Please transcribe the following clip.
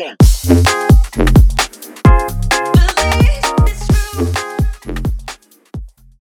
thing.